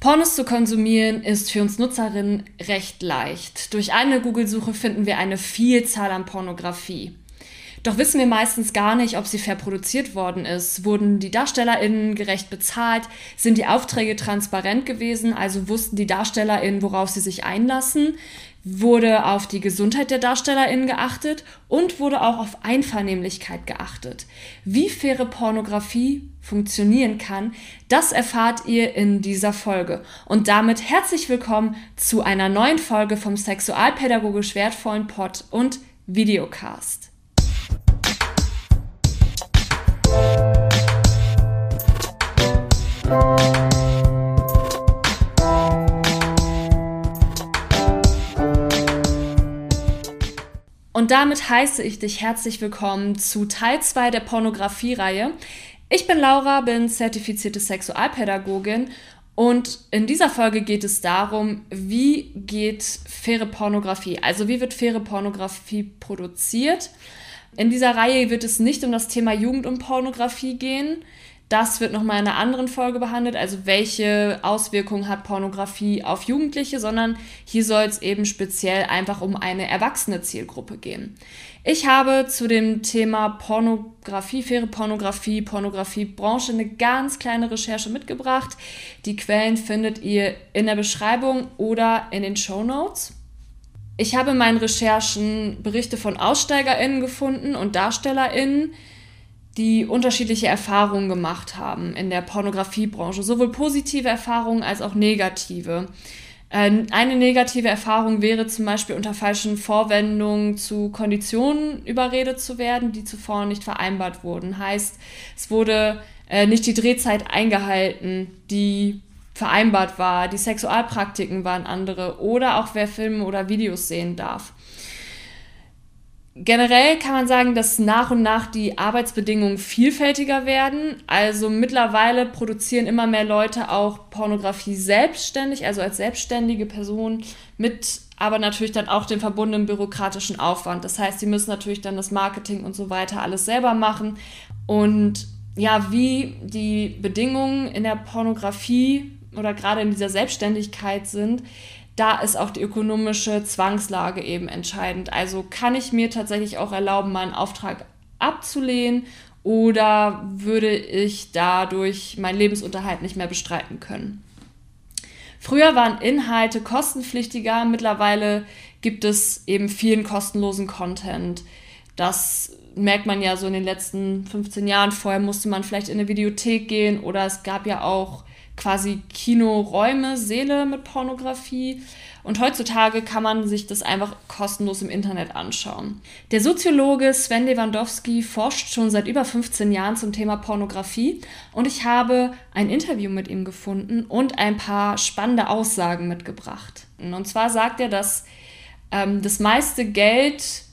Pornos zu konsumieren ist für uns Nutzerinnen recht leicht. Durch eine Google-Suche finden wir eine Vielzahl an Pornografie. Doch wissen wir meistens gar nicht, ob sie fair produziert worden ist. Wurden die DarstellerInnen gerecht bezahlt? Sind die Aufträge transparent gewesen? Also wussten die DarstellerInnen, worauf sie sich einlassen? Wurde auf die Gesundheit der DarstellerInnen geachtet? Und wurde auch auf Einvernehmlichkeit geachtet? Wie faire Pornografie funktionieren kann, das erfahrt ihr in dieser Folge. Und damit herzlich willkommen zu einer neuen Folge vom sexualpädagogisch wertvollen Pod und Videocast. Und damit heiße ich dich herzlich willkommen zu Teil 2 der Pornografie-Reihe, ich bin Laura, bin zertifizierte Sexualpädagogin und in dieser Folge geht es darum, wie geht faire Pornografie, also wie wird faire Pornografie produziert. In dieser Reihe wird es nicht um das Thema Jugend und Pornografie gehen, das wird nochmal in einer anderen Folge behandelt, also welche Auswirkungen hat Pornografie auf Jugendliche, sondern hier soll es eben speziell einfach um eine erwachsene Zielgruppe gehen. Ich habe zu dem Thema Pornografie, faire Pornografie, Pornografiebranche eine ganz kleine Recherche mitgebracht. Die Quellen findet ihr in der Beschreibung oder in den Show Notes. Ich habe in meinen Recherchen Berichte von AussteigerInnen gefunden und DarstellerInnen, die unterschiedliche Erfahrungen gemacht haben in der Pornografiebranche, sowohl positive Erfahrungen als auch negative. Äh, eine negative Erfahrung wäre zum Beispiel unter falschen Vorwendungen zu Konditionen überredet zu werden, die zuvor nicht vereinbart wurden. Heißt, es wurde äh, nicht die Drehzeit eingehalten, die vereinbart war, die Sexualpraktiken waren andere oder auch wer Filme oder Videos sehen darf. Generell kann man sagen, dass nach und nach die Arbeitsbedingungen vielfältiger werden. Also mittlerweile produzieren immer mehr Leute auch Pornografie selbstständig, also als selbstständige Person mit aber natürlich dann auch den verbundenen bürokratischen Aufwand. Das heißt, sie müssen natürlich dann das Marketing und so weiter alles selber machen. Und ja, wie die Bedingungen in der Pornografie oder gerade in dieser Selbstständigkeit sind, da ist auch die ökonomische Zwangslage eben entscheidend. Also kann ich mir tatsächlich auch erlauben, meinen Auftrag abzulehnen oder würde ich dadurch meinen Lebensunterhalt nicht mehr bestreiten können. Früher waren Inhalte kostenpflichtiger, mittlerweile gibt es eben vielen kostenlosen Content. Das merkt man ja so in den letzten 15 Jahren. Vorher musste man vielleicht in eine Videothek gehen oder es gab ja auch quasi Kinoräume, Seele mit Pornografie. Und heutzutage kann man sich das einfach kostenlos im Internet anschauen. Der Soziologe Sven Lewandowski forscht schon seit über 15 Jahren zum Thema Pornografie und ich habe ein Interview mit ihm gefunden und ein paar spannende Aussagen mitgebracht. Und zwar sagt er, dass ähm, das meiste Geld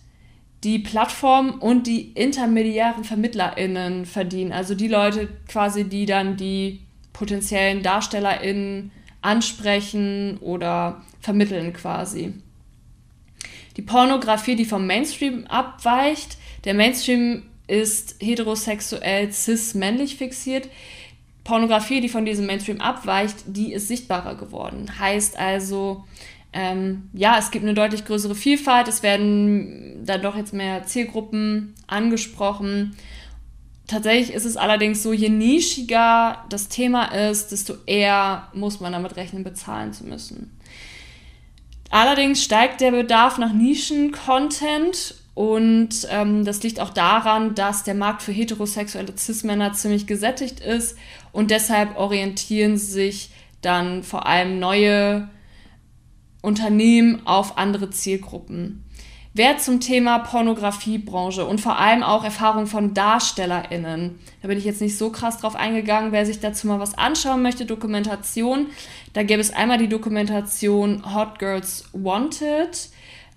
die Plattform und die intermediären VermittlerInnen verdienen. Also die Leute quasi, die dann die potenziellen DarstellerInnen ansprechen oder vermitteln quasi. Die Pornografie, die vom Mainstream abweicht, der Mainstream ist heterosexuell cis-männlich fixiert. Pornografie, die von diesem Mainstream abweicht, die ist sichtbarer geworden. Heißt also, ähm, ja, es gibt eine deutlich größere Vielfalt, es werden dann doch jetzt mehr Zielgruppen angesprochen Tatsächlich ist es allerdings so, je nischiger das Thema ist, desto eher muss man damit rechnen, bezahlen zu müssen. Allerdings steigt der Bedarf nach Nischen-Content und ähm, das liegt auch daran, dass der Markt für heterosexuelle Cis-Männer ziemlich gesättigt ist und deshalb orientieren sich dann vor allem neue Unternehmen auf andere Zielgruppen. Wer zum Thema Pornografiebranche und vor allem auch Erfahrung von DarstellerInnen, da bin ich jetzt nicht so krass drauf eingegangen, wer sich dazu mal was anschauen möchte, Dokumentation, da gäbe es einmal die Dokumentation Hot Girls Wanted,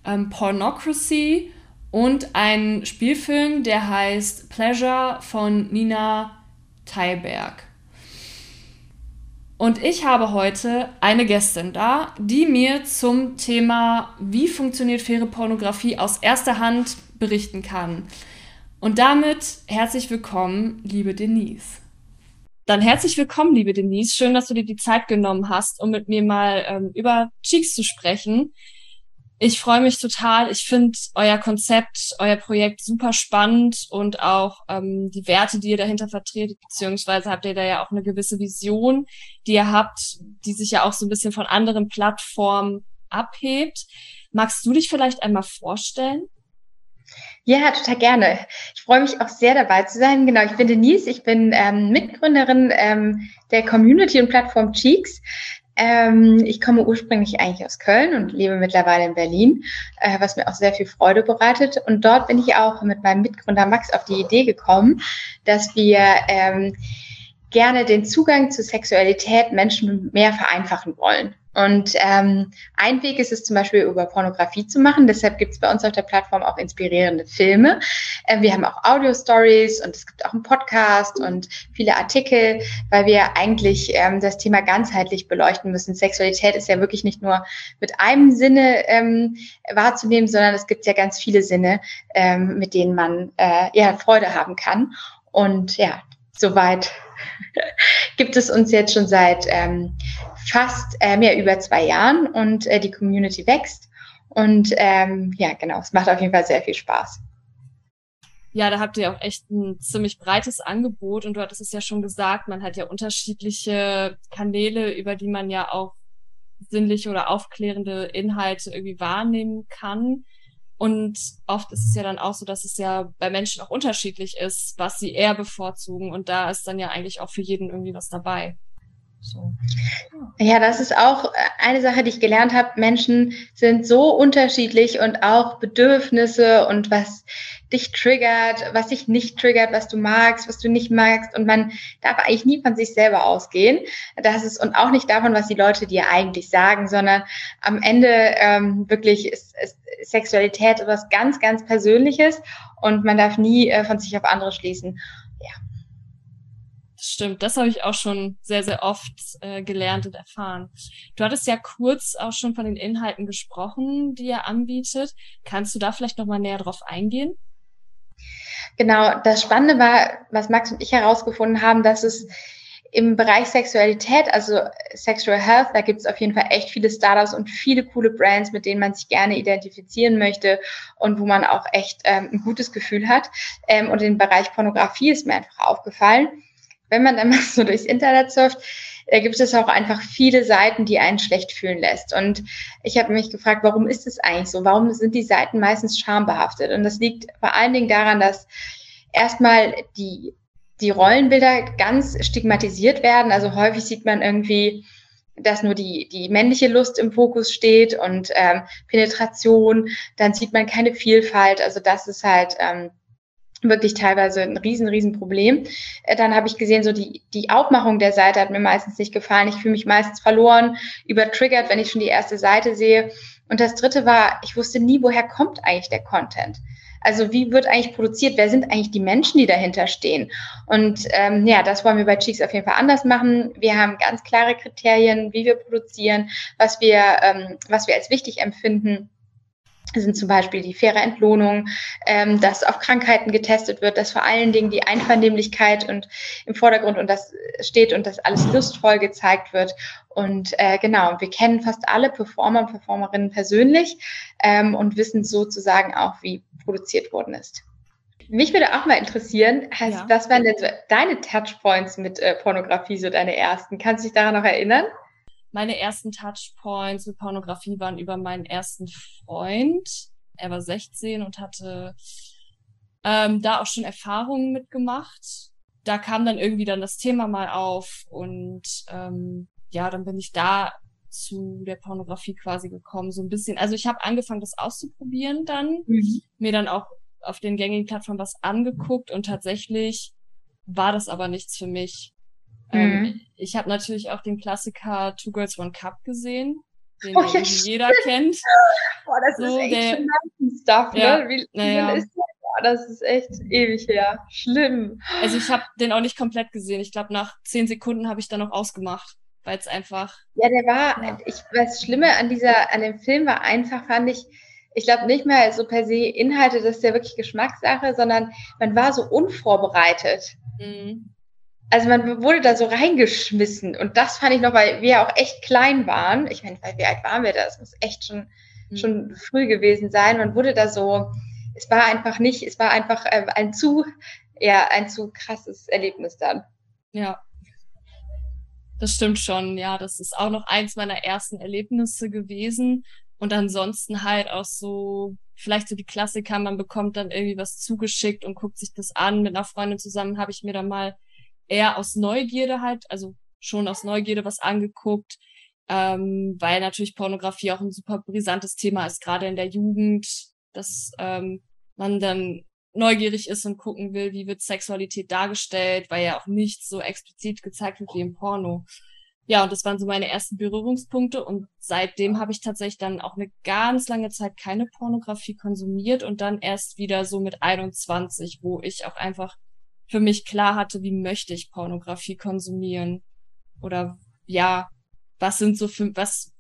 ähm, Pornocracy und einen Spielfilm, der heißt Pleasure von Nina Theiberg. Und ich habe heute eine Gästin da, die mir zum Thema, wie funktioniert faire Pornografie aus erster Hand berichten kann. Und damit herzlich willkommen, liebe Denise. Dann herzlich willkommen, liebe Denise. Schön, dass du dir die Zeit genommen hast, um mit mir mal ähm, über Cheeks zu sprechen. Ich freue mich total. Ich finde euer Konzept, euer Projekt super spannend und auch ähm, die Werte, die ihr dahinter vertretet, beziehungsweise habt ihr da ja auch eine gewisse Vision, die ihr habt, die sich ja auch so ein bisschen von anderen Plattformen abhebt. Magst du dich vielleicht einmal vorstellen? Ja, total gerne. Ich freue mich auch sehr dabei zu sein. Genau, ich bin Denise, ich bin ähm, Mitgründerin ähm, der Community und Plattform Cheeks. Ähm, ich komme ursprünglich eigentlich aus Köln und lebe mittlerweile in Berlin, äh, was mir auch sehr viel Freude bereitet. Und dort bin ich auch mit meinem Mitgründer Max auf die Idee gekommen, dass wir ähm, gerne den Zugang zu Sexualität Menschen mehr vereinfachen wollen. Und ähm, ein Weg ist es zum Beispiel über Pornografie zu machen. Deshalb gibt es bei uns auf der Plattform auch inspirierende Filme. Äh, wir haben auch Audio-Stories und es gibt auch einen Podcast und viele Artikel, weil wir eigentlich ähm, das Thema ganzheitlich beleuchten müssen. Sexualität ist ja wirklich nicht nur mit einem Sinne ähm, wahrzunehmen, sondern es gibt ja ganz viele Sinne, ähm, mit denen man äh, ja Freude haben kann. Und ja, soweit gibt es uns jetzt schon seit ähm, fast äh, mehr über zwei Jahren und äh, die Community wächst. Und ähm, ja, genau, es macht auf jeden Fall sehr viel Spaß. Ja, da habt ihr auch echt ein ziemlich breites Angebot und du hattest es ja schon gesagt, man hat ja unterschiedliche Kanäle, über die man ja auch sinnliche oder aufklärende Inhalte irgendwie wahrnehmen kann. Und oft ist es ja dann auch so, dass es ja bei Menschen auch unterschiedlich ist, was sie eher bevorzugen. Und da ist dann ja eigentlich auch für jeden irgendwie was dabei. So. Ja, das ist auch eine Sache, die ich gelernt habe. Menschen sind so unterschiedlich und auch Bedürfnisse und was dich triggert, was dich nicht triggert, was du magst, was du nicht magst. Und man darf eigentlich nie von sich selber ausgehen. Das ist und auch nicht davon, was die Leute dir eigentlich sagen, sondern am Ende ähm, wirklich ist, ist Sexualität etwas ganz, ganz Persönliches und man darf nie äh, von sich auf andere schließen. Ja. Stimmt, das habe ich auch schon sehr, sehr oft äh, gelernt und erfahren. Du hattest ja kurz auch schon von den Inhalten gesprochen, die er anbietet. Kannst du da vielleicht nochmal näher drauf eingehen? Genau, das Spannende war, was Max und ich herausgefunden haben, dass es im Bereich Sexualität, also Sexual Health, da gibt es auf jeden Fall echt viele Startups und viele coole Brands, mit denen man sich gerne identifizieren möchte und wo man auch echt ähm, ein gutes Gefühl hat. Ähm, und im Bereich Pornografie ist mir einfach aufgefallen, wenn man dann mal so durchs Internet surft, da gibt es auch einfach viele Seiten, die einen schlecht fühlen lässt. Und ich habe mich gefragt, warum ist es eigentlich so? Warum sind die Seiten meistens schambehaftet? Und das liegt vor allen Dingen daran, dass erstmal die, die Rollenbilder ganz stigmatisiert werden. Also häufig sieht man irgendwie, dass nur die, die männliche Lust im Fokus steht und ähm, Penetration, dann sieht man keine Vielfalt. Also das ist halt ähm, wirklich teilweise ein riesen, riesen Problem. Äh, dann habe ich gesehen, so die, die Aufmachung der Seite hat mir meistens nicht gefallen. Ich fühle mich meistens verloren, übertriggert, wenn ich schon die erste Seite sehe. Und das dritte war, ich wusste nie, woher kommt eigentlich der Content. Also wie wird eigentlich produziert? Wer sind eigentlich die Menschen, die dahinter stehen? Und ähm, ja, das wollen wir bei Cheeks auf jeden Fall anders machen. Wir haben ganz klare Kriterien, wie wir produzieren, was wir, ähm, was wir als wichtig empfinden sind zum Beispiel die faire Entlohnung, ähm, dass auf Krankheiten getestet wird, dass vor allen Dingen die Einvernehmlichkeit und im Vordergrund und das steht und dass alles lustvoll gezeigt wird. Und äh, genau, wir kennen fast alle Performer und Performerinnen persönlich ähm, und wissen sozusagen auch, wie produziert worden ist. Mich würde auch mal interessieren, hast, ja. was waren denn so deine Touchpoints mit äh, Pornografie, so deine ersten? Kannst du dich daran noch erinnern? Meine ersten Touchpoints mit Pornografie waren über meinen ersten Freund. Er war 16 und hatte ähm, da auch schon Erfahrungen mitgemacht. Da kam dann irgendwie dann das Thema mal auf und ähm, ja, dann bin ich da zu der Pornografie quasi gekommen, so ein bisschen. Also ich habe angefangen, das auszuprobieren dann, mhm. mir dann auch auf den gängigen Plattformen was angeguckt und tatsächlich war das aber nichts für mich. Ähm, mhm. ich habe natürlich auch den Klassiker Two Girls One Cup gesehen, den oh, ja, jeder kennt. Boah, das so, ist echt der, schon Stuff, ne? ja, Wie, ja. ist das? das ist echt ewig her. Schlimm. Also ich habe den auch nicht komplett gesehen. Ich glaube, nach zehn Sekunden habe ich dann noch ausgemacht, weil es einfach. Ja, der war. Ja. Ich, das Schlimme an dieser, an dem Film war einfach, fand ich. Ich glaube nicht mehr so per se Inhalte, das ist ja wirklich Geschmackssache, sondern man war so unvorbereitet. Mhm. Also man wurde da so reingeschmissen und das fand ich noch, weil wir ja auch echt klein waren. Ich meine, wie alt waren wir da? Es muss echt schon, mhm. schon früh gewesen sein. Man wurde da so, es war einfach nicht, es war einfach äh, ein zu, ja, ein zu krasses Erlebnis dann. Ja. Das stimmt schon, ja. Das ist auch noch eins meiner ersten Erlebnisse gewesen. Und ansonsten halt auch so, vielleicht so die Klassiker, man bekommt dann irgendwie was zugeschickt und guckt sich das an. Mit einer Freundin zusammen habe ich mir dann mal eher aus Neugierde halt, also schon aus Neugierde was angeguckt, ähm, weil natürlich Pornografie auch ein super brisantes Thema ist, gerade in der Jugend, dass ähm, man dann neugierig ist und gucken will, wie wird Sexualität dargestellt, weil ja auch nichts so explizit gezeigt wird wie im Porno. Ja, und das waren so meine ersten Berührungspunkte und seitdem habe ich tatsächlich dann auch eine ganz lange Zeit keine Pornografie konsumiert und dann erst wieder so mit 21, wo ich auch einfach für mich klar hatte, wie möchte ich Pornografie konsumieren oder ja, was sind so für was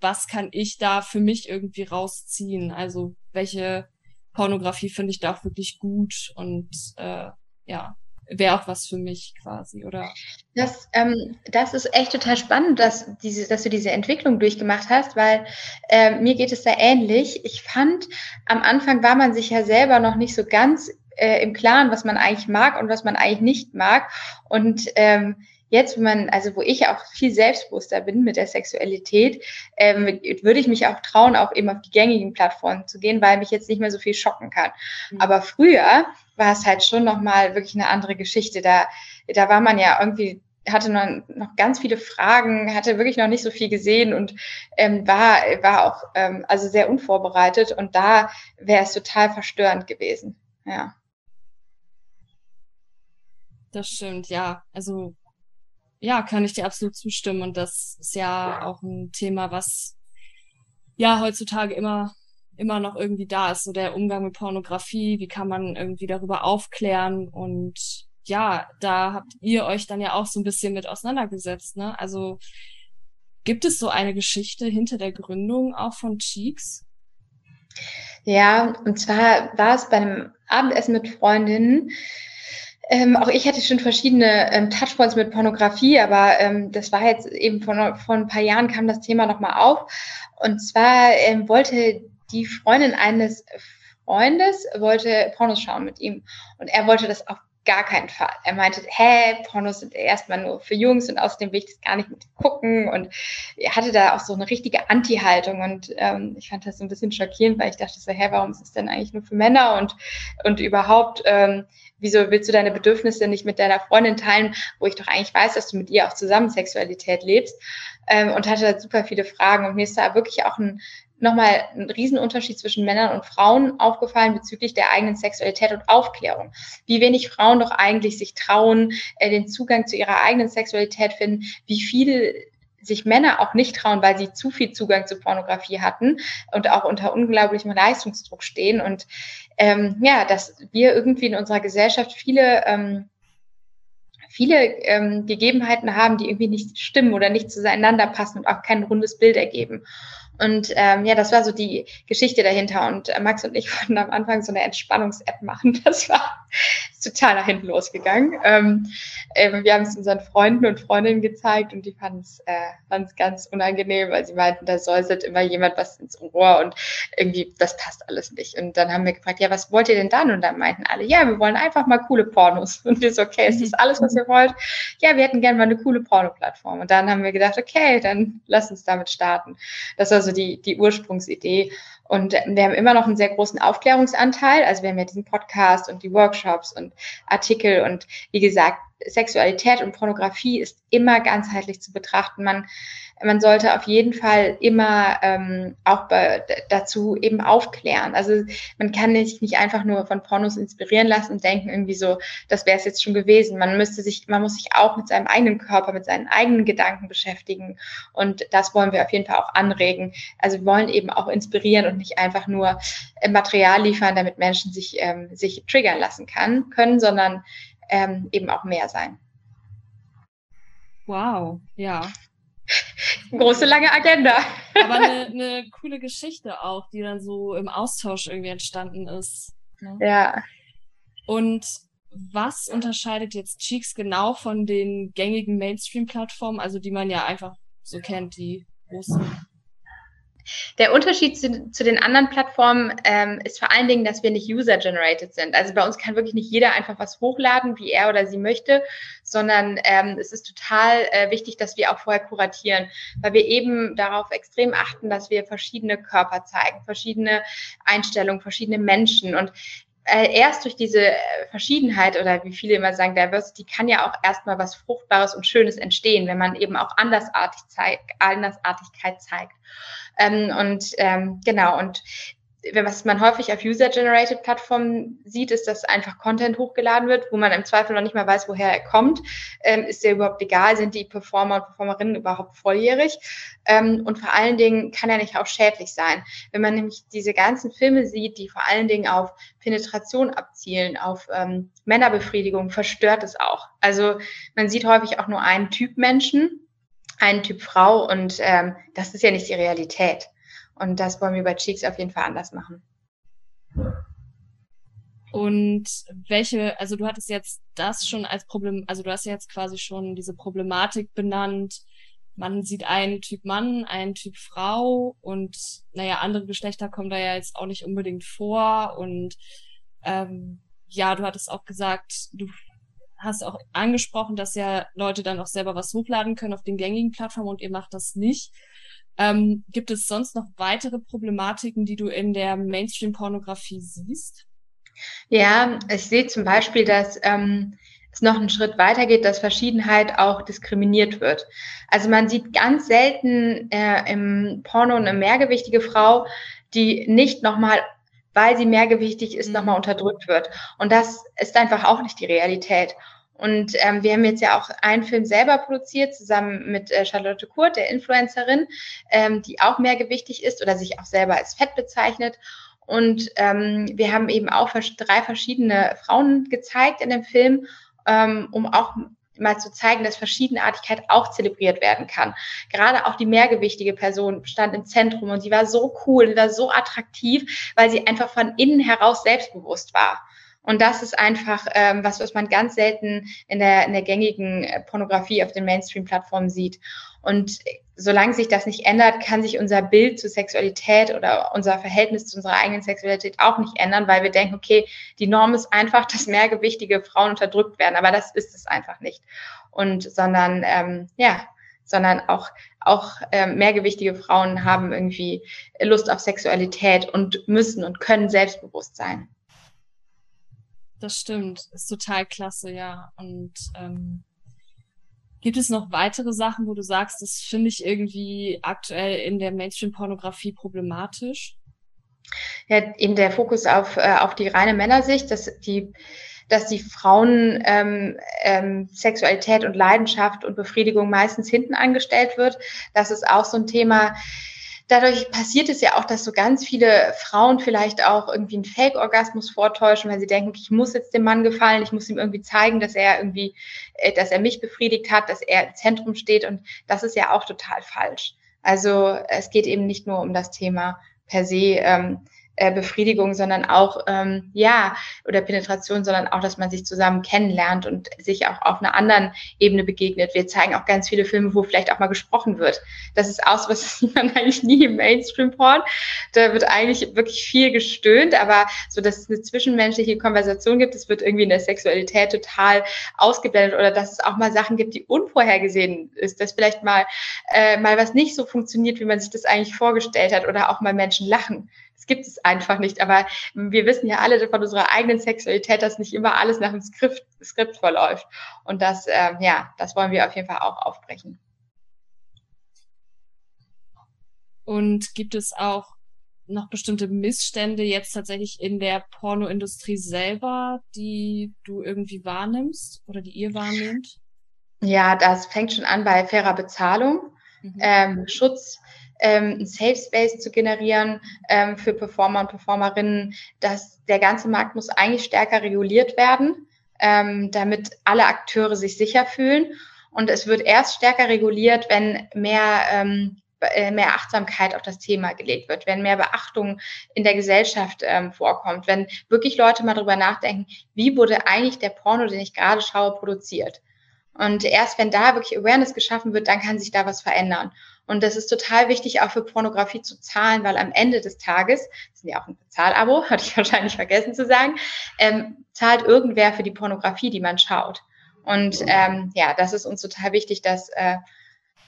was kann ich da für mich irgendwie rausziehen? Also welche Pornografie finde ich da auch wirklich gut und äh, ja, wäre auch was für mich quasi, oder? Das, ähm, das ist echt total spannend, dass, diese, dass du diese Entwicklung durchgemacht hast, weil äh, mir geht es da ähnlich. Ich fand, am Anfang war man sich ja selber noch nicht so ganz äh, im Klaren, was man eigentlich mag und was man eigentlich nicht mag. Und ähm, jetzt, wenn man, also wo ich auch viel selbstbewusster bin mit der Sexualität, ähm, würde ich mich auch trauen, auch eben auf die gängigen Plattformen zu gehen, weil mich jetzt nicht mehr so viel schocken kann. Mhm. Aber früher war es halt schon nochmal wirklich eine andere Geschichte. Da, da war man ja irgendwie hatte man noch ganz viele Fragen, hatte wirklich noch nicht so viel gesehen und ähm, war, war auch ähm, also sehr unvorbereitet und da wäre es total verstörend gewesen. Ja. Das stimmt, ja. Also ja, kann ich dir absolut zustimmen. Und das ist ja auch ein Thema, was ja heutzutage immer, immer noch irgendwie da ist. So der Umgang mit Pornografie, wie kann man irgendwie darüber aufklären? Und ja, da habt ihr euch dann ja auch so ein bisschen mit auseinandergesetzt, ne? Also gibt es so eine Geschichte hinter der Gründung auch von Cheeks? Ja, und zwar war es bei einem Abendessen mit Freundinnen, ähm, auch ich hatte schon verschiedene ähm, Touchpoints mit Pornografie, aber ähm, das war jetzt eben von, vor ein paar Jahren kam das Thema nochmal auf. Und zwar ähm, wollte die Freundin eines Freundes wollte Pornos schauen mit ihm und er wollte das auf gar keinen Fall. Er meinte, hä, Pornos sind erstmal nur für Jungs und außerdem will ich das gar nicht mit gucken. Und er hatte da auch so eine richtige Anti-Haltung und ähm, ich fand das so ein bisschen schockierend, weil ich dachte so, hä, warum ist das denn eigentlich nur für Männer und, und überhaupt, ähm, wieso willst du deine Bedürfnisse nicht mit deiner Freundin teilen, wo ich doch eigentlich weiß, dass du mit ihr auch zusammen Sexualität lebst? Ähm, und hatte da super viele Fragen und mir ist da wirklich auch ein, nochmal ein Riesenunterschied zwischen Männern und Frauen aufgefallen bezüglich der eigenen Sexualität und Aufklärung. Wie wenig Frauen doch eigentlich sich trauen, äh, den Zugang zu ihrer eigenen Sexualität finden, wie viel sich Männer auch nicht trauen, weil sie zu viel Zugang zu Pornografie hatten und auch unter unglaublichem Leistungsdruck stehen. Und ähm, ja, dass wir irgendwie in unserer Gesellschaft viele ähm, viele ähm, Gegebenheiten haben, die irgendwie nicht stimmen oder nicht zueinander passen und auch kein rundes Bild ergeben. Und ähm, ja, das war so die Geschichte dahinter. Und äh, Max und ich wollten am Anfang so eine Entspannungs-App machen. Das war total nach hinten losgegangen. Ähm, äh, wir haben es unseren Freunden und Freundinnen gezeigt und die fanden es äh, ganz unangenehm, weil sie meinten, da säuselt immer jemand was ins Ohr und irgendwie, das passt alles nicht. Und dann haben wir gefragt, ja, was wollt ihr denn dann? Und dann meinten alle, ja, wir wollen einfach mal coole Pornos. Und wir so, okay, ist das alles, was ihr wollt? Ja, wir hätten gerne mal eine coole Porno-Plattform. Und dann haben wir gedacht, okay, dann lass uns damit starten. Das war so die, die Ursprungsidee. Und wir haben immer noch einen sehr großen Aufklärungsanteil. Also wir haben ja diesen Podcast und die Workshops und Artikel und wie gesagt, Sexualität und Pornografie ist immer ganzheitlich zu betrachten. Man man sollte auf jeden Fall immer ähm, auch bei, dazu eben aufklären. Also man kann sich nicht einfach nur von Pornos inspirieren lassen und denken irgendwie so, das wäre es jetzt schon gewesen. Man müsste sich, man muss sich auch mit seinem eigenen Körper, mit seinen eigenen Gedanken beschäftigen. Und das wollen wir auf jeden Fall auch anregen. Also wir wollen eben auch inspirieren und nicht einfach nur äh, Material liefern, damit Menschen sich, ähm, sich triggern lassen kann, können, sondern ähm, eben auch mehr sein. Wow, ja. Große, lange Agenda. Aber eine, eine coole Geschichte auch, die dann so im Austausch irgendwie entstanden ist. Ne? Ja. Und was unterscheidet jetzt Cheeks genau von den gängigen Mainstream-Plattformen, also die man ja einfach so kennt, die großen? Der Unterschied zu, zu den anderen Plattformen ähm, ist vor allen Dingen, dass wir nicht user-generated sind. Also bei uns kann wirklich nicht jeder einfach was hochladen, wie er oder sie möchte, sondern ähm, es ist total äh, wichtig, dass wir auch vorher kuratieren, weil wir eben darauf extrem achten, dass wir verschiedene Körper zeigen, verschiedene Einstellungen, verschiedene Menschen. Und erst durch diese äh, Verschiedenheit oder wie viele immer sagen, Diversity kann ja auch erstmal was Fruchtbares und Schönes entstehen, wenn man eben auch andersartig zeigt, Andersartigkeit zeigt. Ähm, und ähm, genau, und was man häufig auf User-Generated Plattformen sieht, ist, dass einfach Content hochgeladen wird, wo man im Zweifel noch nicht mal weiß, woher er kommt. Ähm, ist der überhaupt legal? Sind die Performer und Performerinnen überhaupt volljährig? Ähm, und vor allen Dingen kann er nicht auch schädlich sein. Wenn man nämlich diese ganzen Filme sieht, die vor allen Dingen auf Penetration abzielen, auf ähm, Männerbefriedigung, verstört es auch. Also man sieht häufig auch nur einen Typ Menschen, einen Typ Frau und ähm, das ist ja nicht die Realität. Und das wollen wir bei Cheeks auf jeden Fall anders machen. Und welche, also du hattest jetzt das schon als Problem, also du hast jetzt quasi schon diese Problematik benannt. Man sieht einen Typ Mann, einen Typ Frau und naja, andere Geschlechter kommen da ja jetzt auch nicht unbedingt vor. Und ähm, ja, du hattest auch gesagt, du hast auch angesprochen, dass ja Leute dann auch selber was hochladen können auf den gängigen Plattformen und ihr macht das nicht. Ähm, gibt es sonst noch weitere Problematiken, die du in der Mainstream-Pornografie siehst? Ja, ich sehe zum Beispiel, dass ähm, es noch einen Schritt weiter geht, dass Verschiedenheit auch diskriminiert wird. Also man sieht ganz selten äh, im Porno eine mehrgewichtige Frau, die nicht nochmal weil sie mehrgewichtig ist, mhm. nochmal unterdrückt wird. Und das ist einfach auch nicht die Realität. Und ähm, wir haben jetzt ja auch einen Film selber produziert, zusammen mit äh, Charlotte Kurt, der Influencerin, ähm, die auch mehrgewichtig ist oder sich auch selber als fett bezeichnet. Und ähm, wir haben eben auch drei verschiedene Frauen gezeigt in dem Film, ähm, um auch mal zu zeigen, dass Verschiedenartigkeit auch zelebriert werden kann. Gerade auch die mehrgewichtige Person stand im Zentrum und sie war so cool, war so attraktiv, weil sie einfach von innen heraus selbstbewusst war. Und das ist einfach ähm, was, was man ganz selten in der, in der gängigen äh, Pornografie auf den Mainstream-Plattformen sieht. Und solange sich das nicht ändert, kann sich unser Bild zur Sexualität oder unser Verhältnis zu unserer eigenen Sexualität auch nicht ändern, weil wir denken, okay, die Norm ist einfach, dass mehrgewichtige Frauen unterdrückt werden, aber das ist es einfach nicht. Und sondern ähm, ja, sondern auch auch ähm, mehrgewichtige Frauen haben irgendwie Lust auf Sexualität und müssen und können selbstbewusst sein. Das stimmt, ist total klasse, ja. Und ähm, gibt es noch weitere Sachen, wo du sagst, das finde ich irgendwie aktuell in der Mainstream-Pornografie problematisch? Ja, in der Fokus auf, äh, auf die reine Männersicht, dass die dass die Frauen ähm, ähm, Sexualität und Leidenschaft und Befriedigung meistens hinten angestellt wird. Das ist auch so ein Thema, dadurch passiert es ja auch, dass so ganz viele Frauen vielleicht auch irgendwie einen Fake-Orgasmus vortäuschen, weil sie denken, ich muss jetzt dem Mann gefallen, ich muss ihm irgendwie zeigen, dass er irgendwie, äh, dass er mich befriedigt hat, dass er im Zentrum steht und das ist ja auch total falsch. Also es geht eben nicht nur um das Thema per se, ähm, äh, Befriedigung, sondern auch, ähm, ja, oder Penetration, sondern auch, dass man sich zusammen kennenlernt und sich auch auf einer anderen Ebene begegnet. Wir zeigen auch ganz viele Filme, wo vielleicht auch mal gesprochen wird. Das ist aus, was sieht man eigentlich nie im Mainstream-Porn. Da wird eigentlich wirklich viel gestöhnt, aber so, dass es eine zwischenmenschliche Konversation gibt, es wird irgendwie in der Sexualität total ausgeblendet oder dass es auch mal Sachen gibt, die unvorhergesehen ist, dass vielleicht mal, äh, mal was nicht so funktioniert, wie man sich das eigentlich vorgestellt hat oder auch mal Menschen lachen. Das gibt es einfach nicht. Aber wir wissen ja alle von unserer eigenen Sexualität, dass nicht immer alles nach dem Skript, Skript verläuft. Und das, äh, ja, das wollen wir auf jeden Fall auch aufbrechen. Und gibt es auch noch bestimmte Missstände jetzt tatsächlich in der Pornoindustrie selber, die du irgendwie wahrnimmst oder die ihr wahrnehmt? Ja, das fängt schon an bei fairer Bezahlung, mhm. ähm, Schutz ähm, ein Safe Space zu generieren ähm, für Performer und Performerinnen. Dass der ganze Markt muss eigentlich stärker reguliert werden, ähm, damit alle Akteure sich sicher fühlen. Und es wird erst stärker reguliert, wenn mehr ähm, äh, mehr Achtsamkeit auf das Thema gelegt wird, wenn mehr Beachtung in der Gesellschaft ähm, vorkommt, wenn wirklich Leute mal drüber nachdenken, wie wurde eigentlich der Porno, den ich gerade schaue, produziert. Und erst wenn da wirklich Awareness geschaffen wird, dann kann sich da was verändern. Und das ist total wichtig, auch für Pornografie zu zahlen, weil am Ende des Tages, das sind ja auch ein Bezahlabo, hatte ich wahrscheinlich vergessen zu sagen, ähm, zahlt irgendwer für die Pornografie, die man schaut. Und ähm, ja, das ist uns total wichtig, dass äh,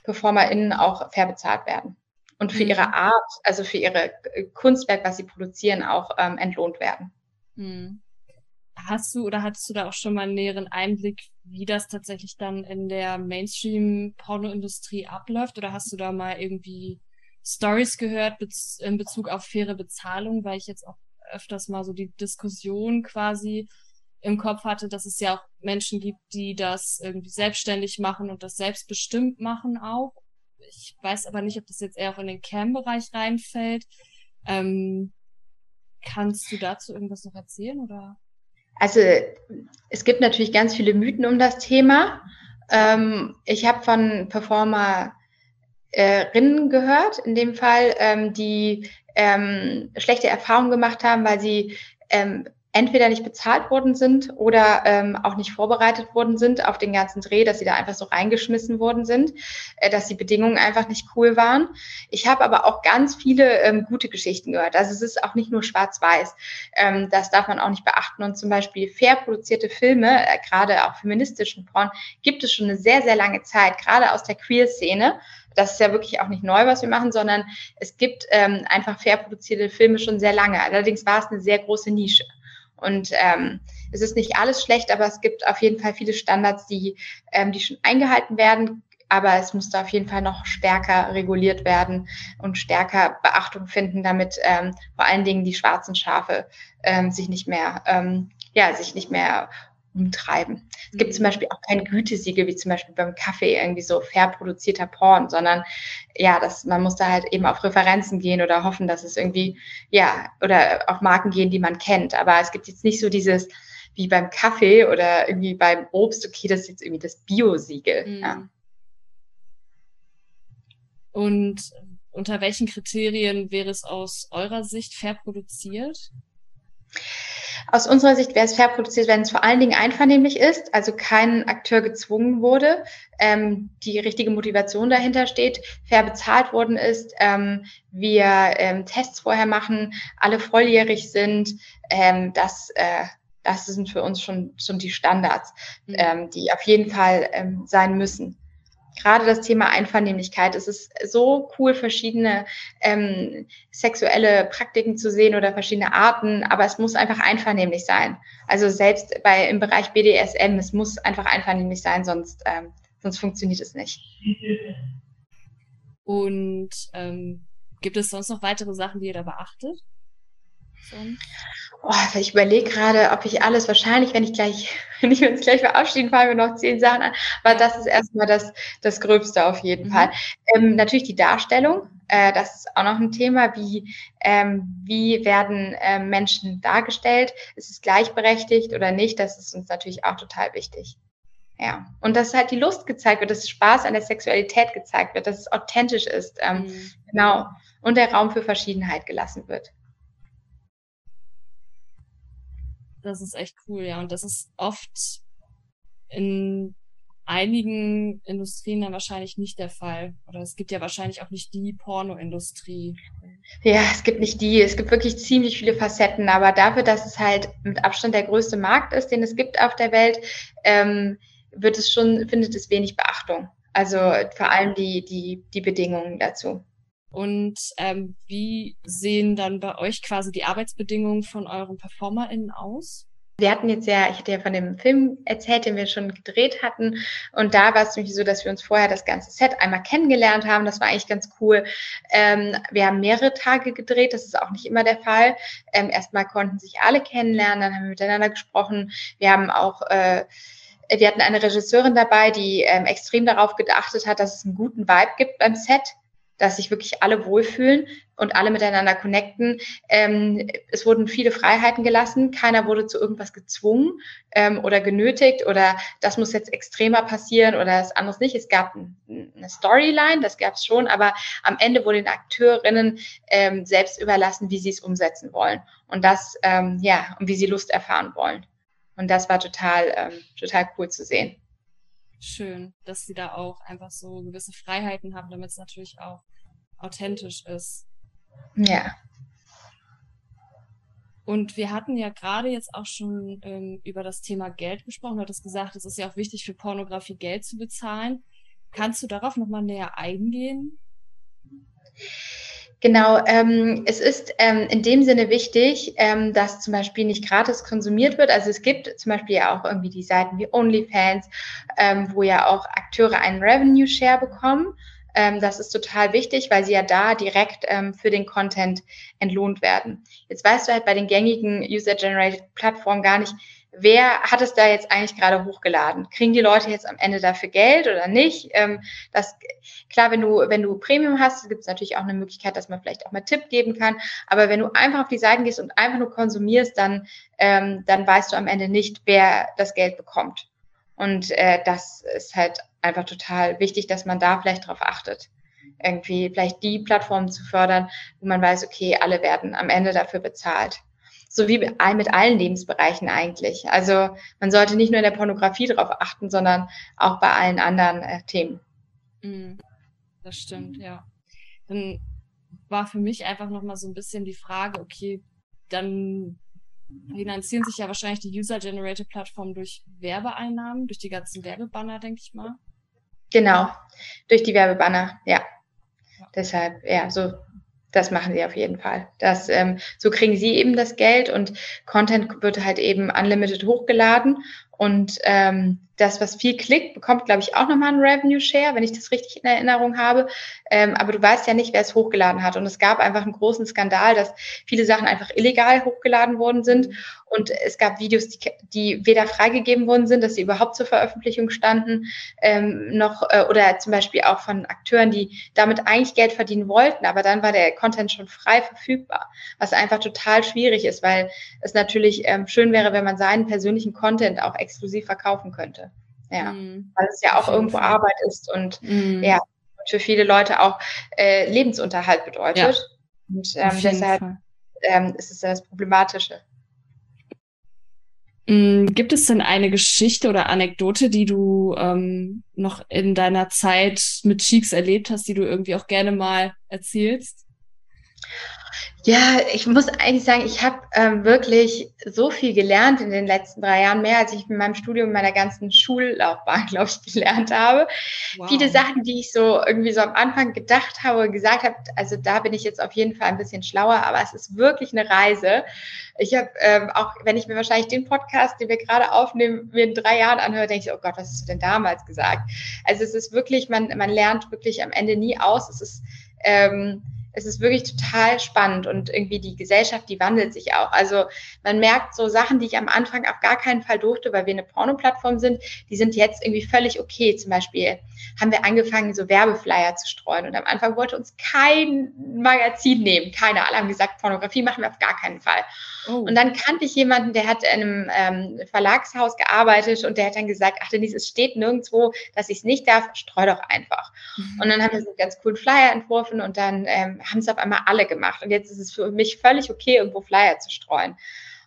PerformerInnen auch fair bezahlt werden und für mhm. ihre Art, also für ihre Kunstwerk, was sie produzieren, auch ähm, entlohnt werden. Mhm. Hast du oder hattest du da auch schon mal einen näheren Einblick, wie das tatsächlich dann in der Mainstream-Pornoindustrie abläuft? Oder hast du da mal irgendwie Stories gehört in Bezug auf faire Bezahlung, weil ich jetzt auch öfters mal so die Diskussion quasi im Kopf hatte, dass es ja auch Menschen gibt, die das irgendwie selbstständig machen und das selbstbestimmt machen auch. Ich weiß aber nicht, ob das jetzt eher auch in den Cam-Bereich reinfällt. Ähm, kannst du dazu irgendwas noch erzählen oder? Also es gibt natürlich ganz viele Mythen um das Thema. Ähm, ich habe von Performerinnen gehört, in dem Fall, ähm, die ähm, schlechte Erfahrungen gemacht haben, weil sie ähm, entweder nicht bezahlt worden sind oder ähm, auch nicht vorbereitet worden sind auf den ganzen Dreh, dass sie da einfach so reingeschmissen worden sind, äh, dass die Bedingungen einfach nicht cool waren. Ich habe aber auch ganz viele ähm, gute Geschichten gehört. Also es ist auch nicht nur schwarz-weiß. Ähm, das darf man auch nicht beachten. Und zum Beispiel fair produzierte Filme, äh, gerade auch feministischen Porn, gibt es schon eine sehr, sehr lange Zeit, gerade aus der Queer-Szene das ist ja wirklich auch nicht neu, was wir machen, sondern es gibt ähm, einfach fair produzierte Filme schon sehr lange. Allerdings war es eine sehr große Nische. Und ähm, es ist nicht alles schlecht, aber es gibt auf jeden Fall viele Standards, die, ähm, die schon eingehalten werden. Aber es muss da auf jeden Fall noch stärker reguliert werden und stärker Beachtung finden, damit ähm, vor allen Dingen die schwarzen Schafe ähm, sich nicht mehr, ähm, ja, sich nicht mehr umtreiben. Es gibt zum mhm. Beispiel auch kein Gütesiegel, wie zum Beispiel beim Kaffee, irgendwie so fair produzierter Porn, sondern ja, das, man muss da halt eben auf Referenzen gehen oder hoffen, dass es irgendwie, ja, oder auf Marken gehen, die man kennt. Aber es gibt jetzt nicht so dieses, wie beim Kaffee oder irgendwie beim Obst, okay, das ist jetzt irgendwie das Bio-Siegel. Mhm. Ja. Und unter welchen Kriterien wäre es aus eurer Sicht fair produziert? Aus unserer Sicht wäre es fair produziert, wenn es vor allen Dingen einvernehmlich ist, also kein Akteur gezwungen wurde, ähm, die richtige Motivation dahinter steht, fair bezahlt worden ist, ähm, wir ähm, Tests vorher machen, alle volljährig sind, ähm, das, äh, das sind für uns schon, schon die Standards, mhm. ähm, die auf jeden Fall ähm, sein müssen gerade das Thema Einvernehmlichkeit. Es ist so cool, verschiedene ähm, sexuelle Praktiken zu sehen oder verschiedene Arten, aber es muss einfach einvernehmlich sein. Also selbst bei im Bereich BDSM, es muss einfach einvernehmlich sein, sonst, ähm, sonst funktioniert es nicht. Und ähm, gibt es sonst noch weitere Sachen, die ihr da beachtet? Oh, ich überlege gerade, ob ich alles, wahrscheinlich, wenn ich gleich, wenn ich uns gleich verabschieden, fallen mir noch zehn Sachen an. Aber das ist erstmal das, das Gröbste auf jeden mhm. Fall. Ähm, natürlich die Darstellung. Äh, das ist auch noch ein Thema. Wie, ähm, wie werden äh, Menschen dargestellt? Ist es gleichberechtigt oder nicht? Das ist uns natürlich auch total wichtig. Ja, und dass halt die Lust gezeigt wird, dass Spaß an der Sexualität gezeigt wird, dass es authentisch ist. Ähm, mhm. Genau. Und der Raum für Verschiedenheit gelassen wird. Das ist echt cool, ja. Und das ist oft in einigen Industrien dann wahrscheinlich nicht der Fall. Oder es gibt ja wahrscheinlich auch nicht die Pornoindustrie. Ja, es gibt nicht die. Es gibt wirklich ziemlich viele Facetten. Aber dafür, dass es halt mit Abstand der größte Markt ist, den es gibt auf der Welt, ähm, wird es schon, findet es wenig Beachtung. Also vor allem die, die, die Bedingungen dazu. Und ähm, wie sehen dann bei euch quasi die Arbeitsbedingungen von euren PerformerInnen aus? Wir hatten jetzt ja, ich hatte ja von dem Film erzählt, den wir schon gedreht hatten. Und da war es nämlich so, dass wir uns vorher das ganze Set einmal kennengelernt haben. Das war eigentlich ganz cool. Ähm, wir haben mehrere Tage gedreht. Das ist auch nicht immer der Fall. Ähm, erstmal konnten sich alle kennenlernen, dann haben wir miteinander gesprochen. Wir haben auch äh, wir hatten eine Regisseurin dabei, die ähm, extrem darauf geachtet hat, dass es einen guten Vibe gibt beim Set dass sich wirklich alle wohlfühlen und alle miteinander connecten. Ähm, es wurden viele Freiheiten gelassen, keiner wurde zu irgendwas gezwungen ähm, oder genötigt oder das muss jetzt extremer passieren oder das anderes nicht. Es gab eine Storyline, das gab es schon, aber am Ende wurde den Akteurinnen ähm, selbst überlassen, wie sie es umsetzen wollen und das, ähm, ja, und wie sie Lust erfahren wollen. Und das war total, ähm, total cool zu sehen schön, dass sie da auch einfach so gewisse Freiheiten haben, damit es natürlich auch authentisch ist. Ja. Und wir hatten ja gerade jetzt auch schon ähm, über das Thema Geld gesprochen. Du hattest gesagt, es ist ja auch wichtig für Pornografie Geld zu bezahlen. Kannst du darauf nochmal näher eingehen? Genau, ähm, es ist ähm, in dem Sinne wichtig, ähm, dass zum Beispiel nicht gratis konsumiert wird. Also es gibt zum Beispiel ja auch irgendwie die Seiten wie OnlyFans, ähm, wo ja auch Akteure einen Revenue Share bekommen. Ähm, das ist total wichtig, weil sie ja da direkt ähm, für den Content entlohnt werden. Jetzt weißt du halt bei den gängigen User-Generated Plattformen gar nicht, wer hat es da jetzt eigentlich gerade hochgeladen? Kriegen die Leute jetzt am Ende dafür Geld oder nicht? Ähm, das, klar, wenn du, wenn du Premium hast, gibt es natürlich auch eine Möglichkeit, dass man vielleicht auch mal Tipp geben kann. Aber wenn du einfach auf die Seiten gehst und einfach nur konsumierst, dann, ähm, dann weißt du am Ende nicht, wer das Geld bekommt. Und äh, das ist halt einfach total wichtig, dass man da vielleicht drauf achtet. Irgendwie vielleicht die Plattformen zu fördern, wo man weiß, okay, alle werden am Ende dafür bezahlt so wie mit allen Lebensbereichen eigentlich. Also man sollte nicht nur in der Pornografie darauf achten, sondern auch bei allen anderen äh, Themen. Mm, das stimmt, ja. Dann war für mich einfach nochmal so ein bisschen die Frage, okay, dann finanzieren sich ja wahrscheinlich die User-Generated Plattformen durch Werbeeinnahmen, durch die ganzen Werbebanner, denke ich mal. Genau, durch die Werbebanner, ja. ja. Deshalb, ja, so das machen sie auf jeden Fall. Das, ähm, so kriegen sie eben das Geld und Content wird halt eben unlimited hochgeladen und ähm, das, was viel klickt, bekommt, glaube ich, auch nochmal einen Revenue Share, wenn ich das richtig in Erinnerung habe. Ähm, aber du weißt ja nicht, wer es hochgeladen hat. Und es gab einfach einen großen Skandal, dass viele Sachen einfach illegal hochgeladen worden sind. Und es gab Videos, die, die weder freigegeben worden sind, dass sie überhaupt zur Veröffentlichung standen, ähm, noch äh, oder zum Beispiel auch von Akteuren, die damit eigentlich Geld verdienen wollten, aber dann war der Content schon frei verfügbar, was einfach total schwierig ist, weil es natürlich ähm, schön wäre, wenn man seinen persönlichen Content auch exklusiv verkaufen könnte. Ja, mhm. weil es ja auch irgendwo. Arbeit ist und mhm. ja, für viele Leute auch äh, Lebensunterhalt bedeutet. Ja. Und ähm, deshalb ähm, ist es ja das Problematische. Mm, gibt es denn eine Geschichte oder Anekdote, die du ähm, noch in deiner Zeit mit Cheeks erlebt hast, die du irgendwie auch gerne mal erzählst? Ja, ich muss eigentlich sagen, ich habe ähm, wirklich so viel gelernt in den letzten drei Jahren, mehr als ich in meinem Studium, in meiner ganzen Schullaufbahn, glaube ich, gelernt habe. Wow. Viele Sachen, die ich so irgendwie so am Anfang gedacht habe, gesagt habe, also da bin ich jetzt auf jeden Fall ein bisschen schlauer, aber es ist wirklich eine Reise. Ich habe ähm, auch, wenn ich mir wahrscheinlich den Podcast, den wir gerade aufnehmen, mir in drei Jahren anhöre, denke ich, oh Gott, was hast du denn damals gesagt? Also es ist wirklich, man, man lernt wirklich am Ende nie aus. Es ist ähm, es ist wirklich total spannend und irgendwie die Gesellschaft, die wandelt sich auch. Also man merkt so Sachen, die ich am Anfang auf gar keinen Fall durfte, weil wir eine Porno-Plattform sind, die sind jetzt irgendwie völlig okay. Zum Beispiel haben wir angefangen, so Werbeflyer zu streuen und am Anfang wollte uns kein Magazin nehmen. Keiner. Alle haben gesagt, Pornografie machen wir auf gar keinen Fall. Oh. Und dann kannte ich jemanden, der hat in einem ähm, Verlagshaus gearbeitet und der hat dann gesagt, ach Denise, es steht nirgendwo, dass ich es nicht darf, streu doch einfach. Mhm. Und dann haben wir so einen ganz coolen Flyer entworfen und dann ähm, haben es auf einmal alle gemacht. Und jetzt ist es für mich völlig okay, irgendwo Flyer zu streuen.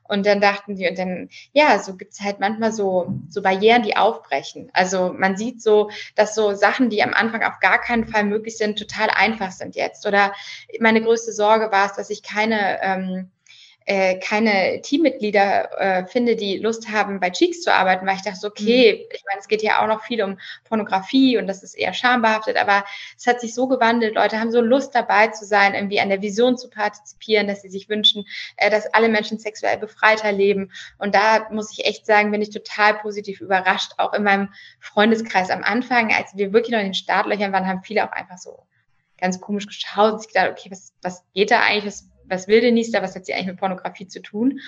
Und dann dachten die, und dann, ja, so gibt's halt manchmal so, so Barrieren, die aufbrechen. Also man sieht so, dass so Sachen, die am Anfang auf gar keinen Fall möglich sind, total einfach sind jetzt. Oder meine größte Sorge war es, dass ich keine ähm, äh, keine Teammitglieder äh, finde, die Lust haben, bei Cheeks zu arbeiten, weil ich dachte, okay, mhm. ich meine, es geht ja auch noch viel um Pornografie und das ist eher schambehaftet, aber es hat sich so gewandelt. Leute haben so Lust dabei zu sein, irgendwie an der Vision zu partizipieren, dass sie sich wünschen, äh, dass alle Menschen sexuell befreiter leben. Und da muss ich echt sagen, bin ich total positiv überrascht. Auch in meinem Freundeskreis am Anfang, als wir wirklich noch in den Startlöchern waren, haben viele auch einfach so ganz komisch geschaut und sich gedacht, okay, was, was geht da eigentlich? Was, was will Denise da, was hat sie eigentlich mit Pornografie zu tun?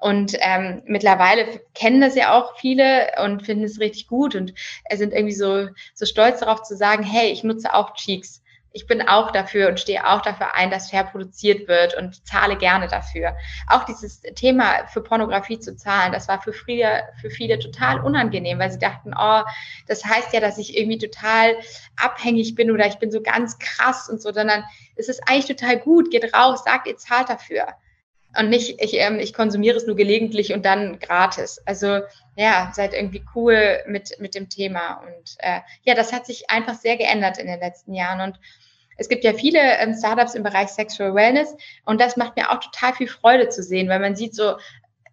Und ähm, mittlerweile kennen das ja auch viele und finden es richtig gut und sind irgendwie so, so stolz darauf zu sagen, hey, ich nutze auch Cheeks. Ich bin auch dafür und stehe auch dafür ein, dass fair produziert wird und zahle gerne dafür. Auch dieses Thema für Pornografie zu zahlen, das war für viele, für viele total unangenehm, weil sie dachten, oh, das heißt ja, dass ich irgendwie total abhängig bin oder ich bin so ganz krass und so, sondern es ist eigentlich total gut, geht raus, sagt, ihr zahlt dafür. Und nicht, ich, ähm, ich konsumiere es nur gelegentlich und dann gratis. Also ja, seid irgendwie cool mit, mit dem Thema. Und äh, ja, das hat sich einfach sehr geändert in den letzten Jahren. Und es gibt ja viele ähm, Startups im Bereich Sexual Wellness und das macht mir auch total viel Freude zu sehen, weil man sieht so,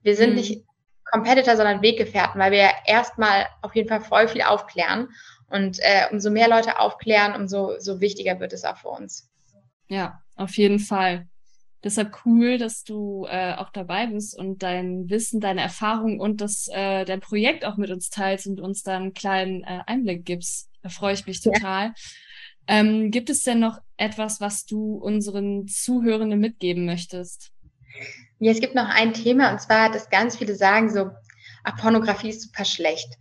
wir sind mhm. nicht Competitor, sondern Weggefährten, weil wir ja erstmal auf jeden Fall voll viel aufklären. Und äh, umso mehr Leute aufklären, umso so wichtiger wird es auch für uns. Ja, auf jeden Fall. Deshalb cool, dass du äh, auch dabei bist und dein Wissen, deine Erfahrung und das äh, dein Projekt auch mit uns teilst und uns da einen kleinen äh, Einblick gibst. Da freue ich mich total. Ja. Ähm, gibt es denn noch etwas, was du unseren Zuhörenden mitgeben möchtest? Ja, es gibt noch ein Thema und zwar, dass ganz viele sagen so, ach, Pornografie ist super schlecht.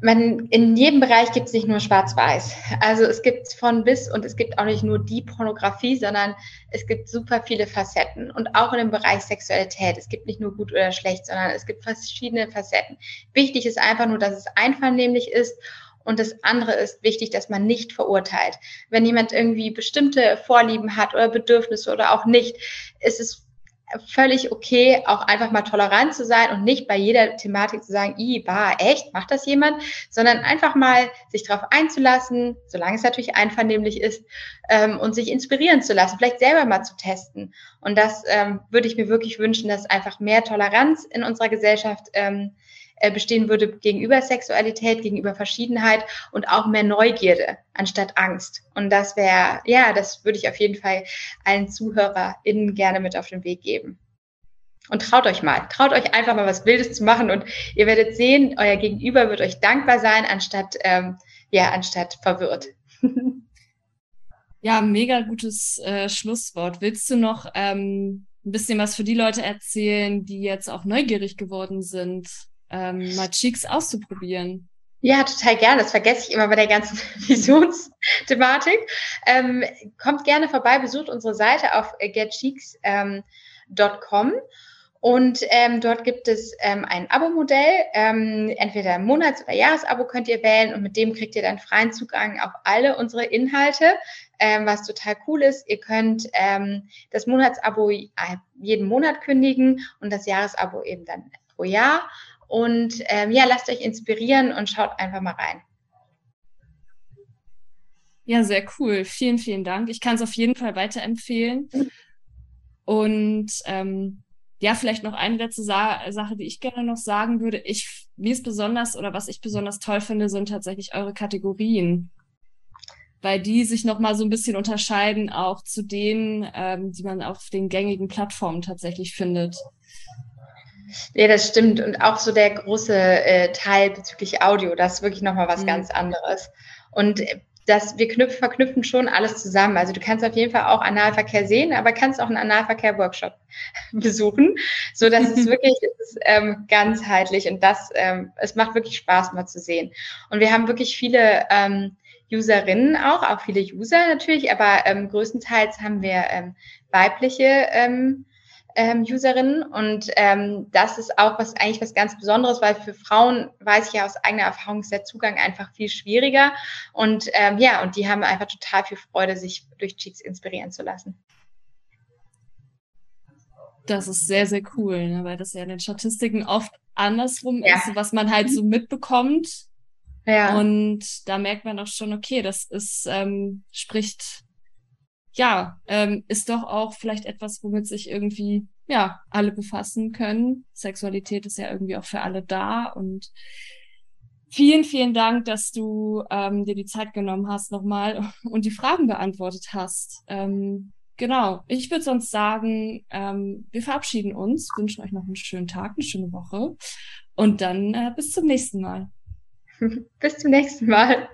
Man, in jedem Bereich gibt es nicht nur Schwarz-Weiß. Also es gibt von bis und es gibt auch nicht nur die Pornografie, sondern es gibt super viele Facetten. Und auch in dem Bereich Sexualität. Es gibt nicht nur gut oder schlecht, sondern es gibt verschiedene Facetten. Wichtig ist einfach nur, dass es einvernehmlich ist und das andere ist wichtig, dass man nicht verurteilt. Wenn jemand irgendwie bestimmte Vorlieben hat oder Bedürfnisse oder auch nicht, ist es völlig okay, auch einfach mal tolerant zu sein und nicht bei jeder Thematik zu sagen, i, bah, echt, macht das jemand, sondern einfach mal sich darauf einzulassen, solange es natürlich einvernehmlich ist, ähm, und sich inspirieren zu lassen, vielleicht selber mal zu testen. Und das ähm, würde ich mir wirklich wünschen, dass einfach mehr Toleranz in unserer Gesellschaft ähm, äh, bestehen würde gegenüber Sexualität, gegenüber Verschiedenheit und auch mehr Neugierde anstatt Angst. Und das wäre, ja, das würde ich auf jeden Fall allen ZuhörerInnen gerne mit auf den Weg geben. Und traut euch mal, traut euch einfach mal was Wildes zu machen und ihr werdet sehen, euer Gegenüber wird euch dankbar sein, anstatt, ähm, ja, anstatt verwirrt. ja, mega gutes äh, Schlusswort. Willst du noch ähm, ein bisschen was für die Leute erzählen, die jetzt auch neugierig geworden sind ähm, mal Cheeks auszuprobieren. Ja, total gerne. Das vergesse ich immer bei der ganzen Visionsthematik. Ähm, kommt gerne vorbei, besucht unsere Seite auf getcheeks.com. Ähm, und ähm, dort gibt es ähm, ein Abo-Modell. Ähm, entweder Monats- oder Jahresabo könnt ihr wählen und mit dem kriegt ihr dann freien Zugang auf alle unsere Inhalte, ähm, was total cool ist. Ihr könnt ähm, das Monatsabo jeden Monat kündigen und das Jahresabo eben dann pro Jahr. Und ähm, ja, lasst euch inspirieren und schaut einfach mal rein. Ja, sehr cool. Vielen, vielen Dank. Ich kann es auf jeden Fall weiterempfehlen. Und ähm, ja, vielleicht noch eine letzte Sa Sache, die ich gerne noch sagen würde. Ich, mir ist besonders oder was ich besonders toll finde, sind tatsächlich eure Kategorien. Weil die sich nochmal so ein bisschen unterscheiden, auch zu denen, ähm, die man auf den gängigen Plattformen tatsächlich findet. Ja, das stimmt. Und auch so der große äh, Teil bezüglich Audio, das ist wirklich nochmal was mhm. ganz anderes. Und das, wir knüpfen, verknüpfen schon alles zusammen. Also du kannst auf jeden Fall auch Analverkehr sehen, aber kannst auch einen Analverkehr-Workshop besuchen, so dass es wirklich es ist, ähm, ganzheitlich und das, ähm, es macht wirklich Spaß mal zu sehen. Und wir haben wirklich viele ähm, Userinnen auch, auch viele User natürlich, aber ähm, größtenteils haben wir ähm, weibliche ähm, ähm, Userinnen. Und ähm, das ist auch was eigentlich was ganz Besonderes, weil für Frauen weiß ich ja aus eigener Erfahrung ist der Zugang einfach viel schwieriger. Und ähm, ja, und die haben einfach total viel Freude, sich durch Cheeks inspirieren zu lassen. Das ist sehr, sehr cool, ne? weil das ja in den Statistiken oft andersrum ja. ist, was man halt so mitbekommt. Ja. Und da merkt man auch schon, okay, das ist, ähm, spricht ja, ähm, ist doch auch vielleicht etwas, womit sich irgendwie, ja, alle befassen können. Sexualität ist ja irgendwie auch für alle da und vielen, vielen Dank, dass du ähm, dir die Zeit genommen hast nochmal und die Fragen beantwortet hast. Ähm, genau, ich würde sonst sagen, ähm, wir verabschieden uns, wünschen euch noch einen schönen Tag, eine schöne Woche und dann äh, bis zum nächsten Mal. bis zum nächsten Mal.